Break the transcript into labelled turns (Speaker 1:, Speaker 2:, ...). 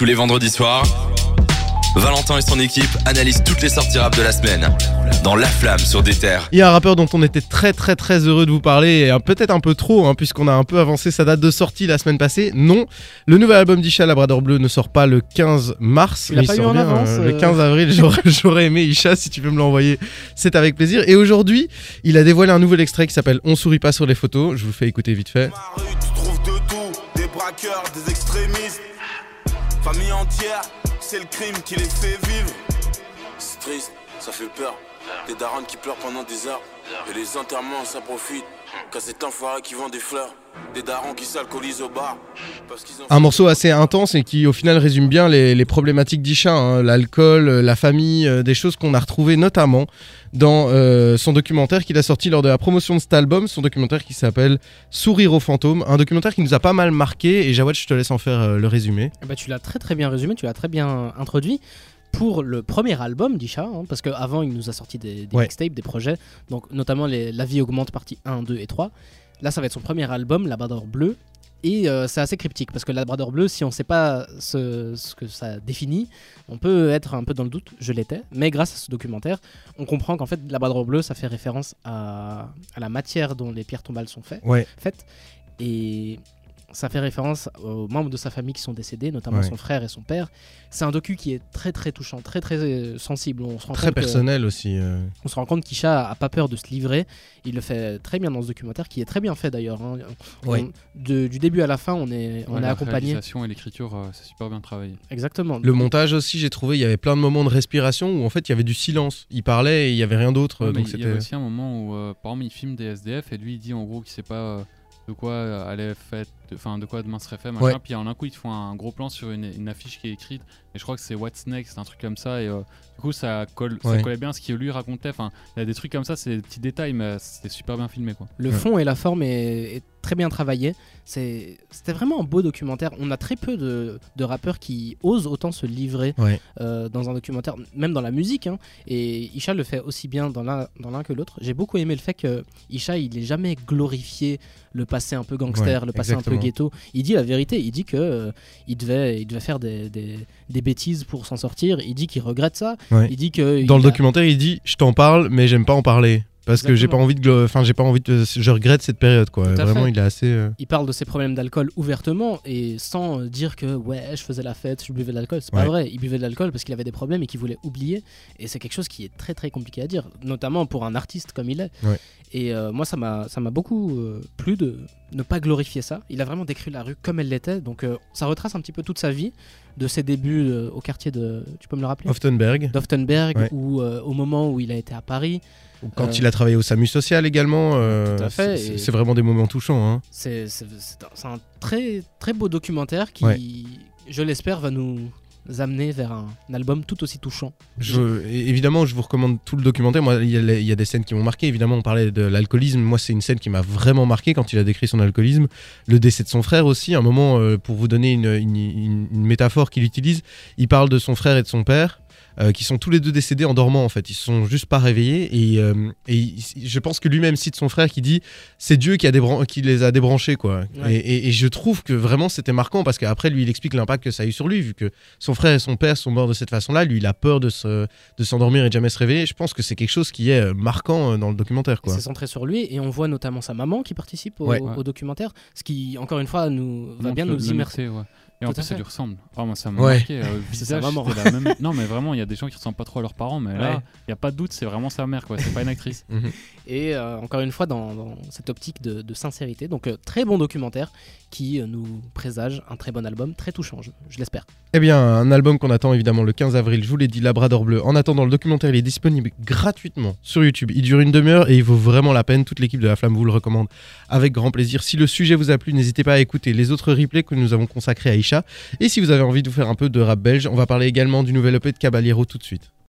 Speaker 1: Tous les vendredis soirs, Valentin et son équipe analysent toutes les sorties rap de la semaine dans La Flamme sur des terres.
Speaker 2: Il y a un rappeur dont on était très très très heureux de vous parler, et peut-être un peu trop, hein, puisqu'on a un peu avancé sa date de sortie la semaine passée. Non, le nouvel album d'Isha Labrador Bleu ne sort pas le 15 mars, mais il
Speaker 3: eu
Speaker 2: sort
Speaker 3: en
Speaker 2: bien
Speaker 3: avance,
Speaker 2: euh, le
Speaker 3: euh
Speaker 2: 15 avril. J'aurais, j'aurais aimé Isha, si tu peux me l'envoyer, c'est avec plaisir. Et aujourd'hui, il a dévoilé un nouvel extrait qui s'appelle On sourit pas sur les photos. Je vous fais écouter vite fait.
Speaker 4: Ma rue, tu trouves de tout, des braqueurs, des extrémistes. Famille entière, c'est le crime qui les fait vivre. C'est triste, ça fait peur. Des darons qui pleurent pendant des heures. Et les enterrements, ça profite. Qu'à cet enfoiré qui vend des fleurs. Des darons qui s'alcoolisent au bar.
Speaker 2: Un morceau assez intense et qui au final résume bien les, les problématiques d'Isha, hein, l'alcool, euh, la famille, euh, des choses qu'on a retrouvées notamment dans euh, son documentaire qu'il a sorti lors de la promotion de cet album, son documentaire qui s'appelle Sourire aux fantômes, un documentaire qui nous a pas mal marqué et Jawad je te laisse en faire euh, le résumé.
Speaker 3: Ben, tu l'as très très bien résumé, tu l'as très bien introduit. Pour le premier album d'Isha, hein, parce qu'avant il nous a sorti des, des
Speaker 2: Ouais.
Speaker 3: mixtapes, des projets, donc notamment les La vie augmente partie 1, 2 et 3. Là ça va être son premier album, Labrador Bleu, et euh, c'est assez cryptique, parce que Labrador Bleu, si on ne sait pas ce, ce que ça définit, on peut être un peu dans le doute, je l'étais, mais grâce à ce documentaire, on comprend qu'en fait Labrador Bleu, ça fait référence à, à la matière dont les pierres tombales sont faites
Speaker 2: Ouais.
Speaker 3: faite. Et ça fait référence aux membres de sa famille qui sont décédés, notamment
Speaker 2: Ouais.
Speaker 3: son frère et son père. C'est un docu qui est très très touchant, très très euh, sensible. On se rend
Speaker 2: Très
Speaker 3: compte que-
Speaker 2: personnel aussi. euh.
Speaker 3: on se rend compte qu'Isha a pas peur de se livrer. Il le fait très bien dans ce documentaire, qui est très bien fait d'ailleurs. hein. On-
Speaker 2: Ouais.
Speaker 3: du début à la fin, on est, on
Speaker 5: Ouais,
Speaker 3: est
Speaker 5: la
Speaker 3: accompagné.
Speaker 5: réalisation et l'écriture, euh, c'est super bien travaillé.
Speaker 3: Exactement.
Speaker 2: Le montage aussi j'ai trouvé il y avait plein de moments de respiration où en fait il y avait du silence. Il parlait et il y avait rien d'autre. Donc
Speaker 5: il y avait aussi un moment où, euh, par exemple, il filme des SDF et lui il dit en gros qu'il sait pas euh, de quoi euh, allait fait, enfin de quoi demain serait fait, machin.
Speaker 2: Ouais.
Speaker 5: Puis en un coup ils te font un gros plan sur une, une affiche qui est écrite et je crois que c'est What's Next, un truc comme ça et euh, du coup ça colle, ça collait bien à ce qu'il lui racontait. Enfin, il y a des trucs comme ça, c'est des petits détails, mais c'était super bien filmé quoi.
Speaker 3: Le
Speaker 2: Ouais.
Speaker 3: fond et la forme est, est très bien travaillé. C'était vraiment un beau documentaire. On a très peu de, de rappeurs qui osent autant se livrer
Speaker 2: Ouais.
Speaker 3: euh, dans un documentaire, même dans la musique. hein. Et Isha le fait aussi bien dans l'un dans que l'autre. J'ai beaucoup aimé le fait que Isha, il n'ait jamais glorifié le passé un peu gangster,
Speaker 2: Ouais,
Speaker 3: le passé un peu ghetto. Il dit la vérité. Il dit que euh, il, devait, il devait faire des, des- des bêtises pour s'en sortir. Il dit qu'il regrette ça.
Speaker 2: Ouais.
Speaker 3: Il dit que
Speaker 2: Dans le
Speaker 3: a-
Speaker 2: documentaire, il dit Je t'en parle, mais j'aime pas en parler. Parce que j'ai pas envie de. Enfin, j'ai pas envie de. Je regrette cette période, quoi. Vraiment,
Speaker 3: fait.
Speaker 2: il est assez. euh,
Speaker 3: il parle de ses problèmes d'alcool ouvertement et sans euh, dire que ouais je faisais la fête, je buvais de l'alcool. C'est pas
Speaker 2: Ouais.
Speaker 3: vrai. Il buvait de l'alcool parce qu'il avait des problèmes et qu'il voulait oublier. Et c'est quelque chose qui est très très compliqué à dire, notamment pour un artiste comme il est.
Speaker 2: Ouais.
Speaker 3: Et euh, moi ça m'a ça m'a beaucoup euh, plu de ne pas glorifier ça. Il a vraiment décrit la rue comme elle l'était. Donc euh, ça retrace un petit peu toute sa vie, de ses débuts euh, au quartier de, tu peux me le rappeler,
Speaker 2: Oftenberg.
Speaker 3: d'Oftenberg
Speaker 2: Ouais.
Speaker 3: ou euh, au moment où il a été à Paris.
Speaker 2: Quand
Speaker 3: Euh,
Speaker 2: il a travaillé au SAMU social également.
Speaker 3: Tout à fait,
Speaker 2: c'est- vraiment des moments touchants. Hein.
Speaker 3: C'est un, très très beau documentaire qui,
Speaker 2: Ouais.
Speaker 3: je l'espère, va nous amener vers un, album tout aussi touchant.
Speaker 2: Évidemment, je vous recommande tout le documentaire. Moi, il y, a des scènes qui m'ont marqué. Évidemment, on parlait de l'alcoolisme. Moi, c'est une scène qui m'a vraiment marqué quand il a décrit son alcoolisme. Le décès de son frère aussi. Un moment, euh, pour vous donner une métaphore qu'il utilise, il parle de son frère et de son père. Euh, qui sont tous les deux décédés en dormant en fait, ils se sont juste pas réveillés et, euh, et il- je pense que lui-même cite son frère qui dit c'est Dieu qui, a qui les a débranchés quoi.
Speaker 3: Ouais.
Speaker 2: Et, et- et je trouve que vraiment c'était marquant parce qu'après lui il explique l'impact que ça a eu sur lui vu que son frère et son père sont morts de cette façon-là, lui il a peur de se de s'endormir et de jamais se réveiller. Je pense que c'est quelque chose qui est euh, marquant dans le documentaire quoi.
Speaker 3: C'est centré sur lui et on voit notamment sa maman qui participe au,
Speaker 2: Ouais.
Speaker 3: au documentaire, ce qui, encore une fois, nous va
Speaker 5: Montre
Speaker 3: bien nous immerser.
Speaker 5: ouais. Et en
Speaker 3: Tout à
Speaker 5: plus, ça
Speaker 3: fait.
Speaker 5: lui ressemble. Ah, moi, ça m'a
Speaker 2: Ouais.
Speaker 5: marqué. euh, visage,
Speaker 3: maman.
Speaker 5: c'était la même. Non, mais vraiment, il y a des gens qui ressemblent pas trop à leurs parents, mais
Speaker 3: Ouais.
Speaker 5: là, il y a pas de doute, c'est vraiment sa mère, quoi. C'est pas une actrice.
Speaker 3: Et euh, encore une fois, dans, dans cette optique de, de sincérité. Donc, euh, très bon documentaire qui euh, nous présage un très bon album, très touchant, je, je l'espère.
Speaker 2: Eh bien, un album qu'on attend évidemment le 15 avril, je vous l'ai dit, Labrador Bleu. En attendant, le documentaire il est disponible gratuitement sur YouTube. Il dure une demi-heure et il vaut vraiment la peine. Toute l'équipe de La Flamme vous le recommande avec grand plaisir. Si le sujet vous a plu, n'hésitez pas à écouter les autres replays que nous avons consacrés à Et si vous avez envie de vous faire un peu de rap belge, on va parler également du nouvel EP de Caballero tout de suite.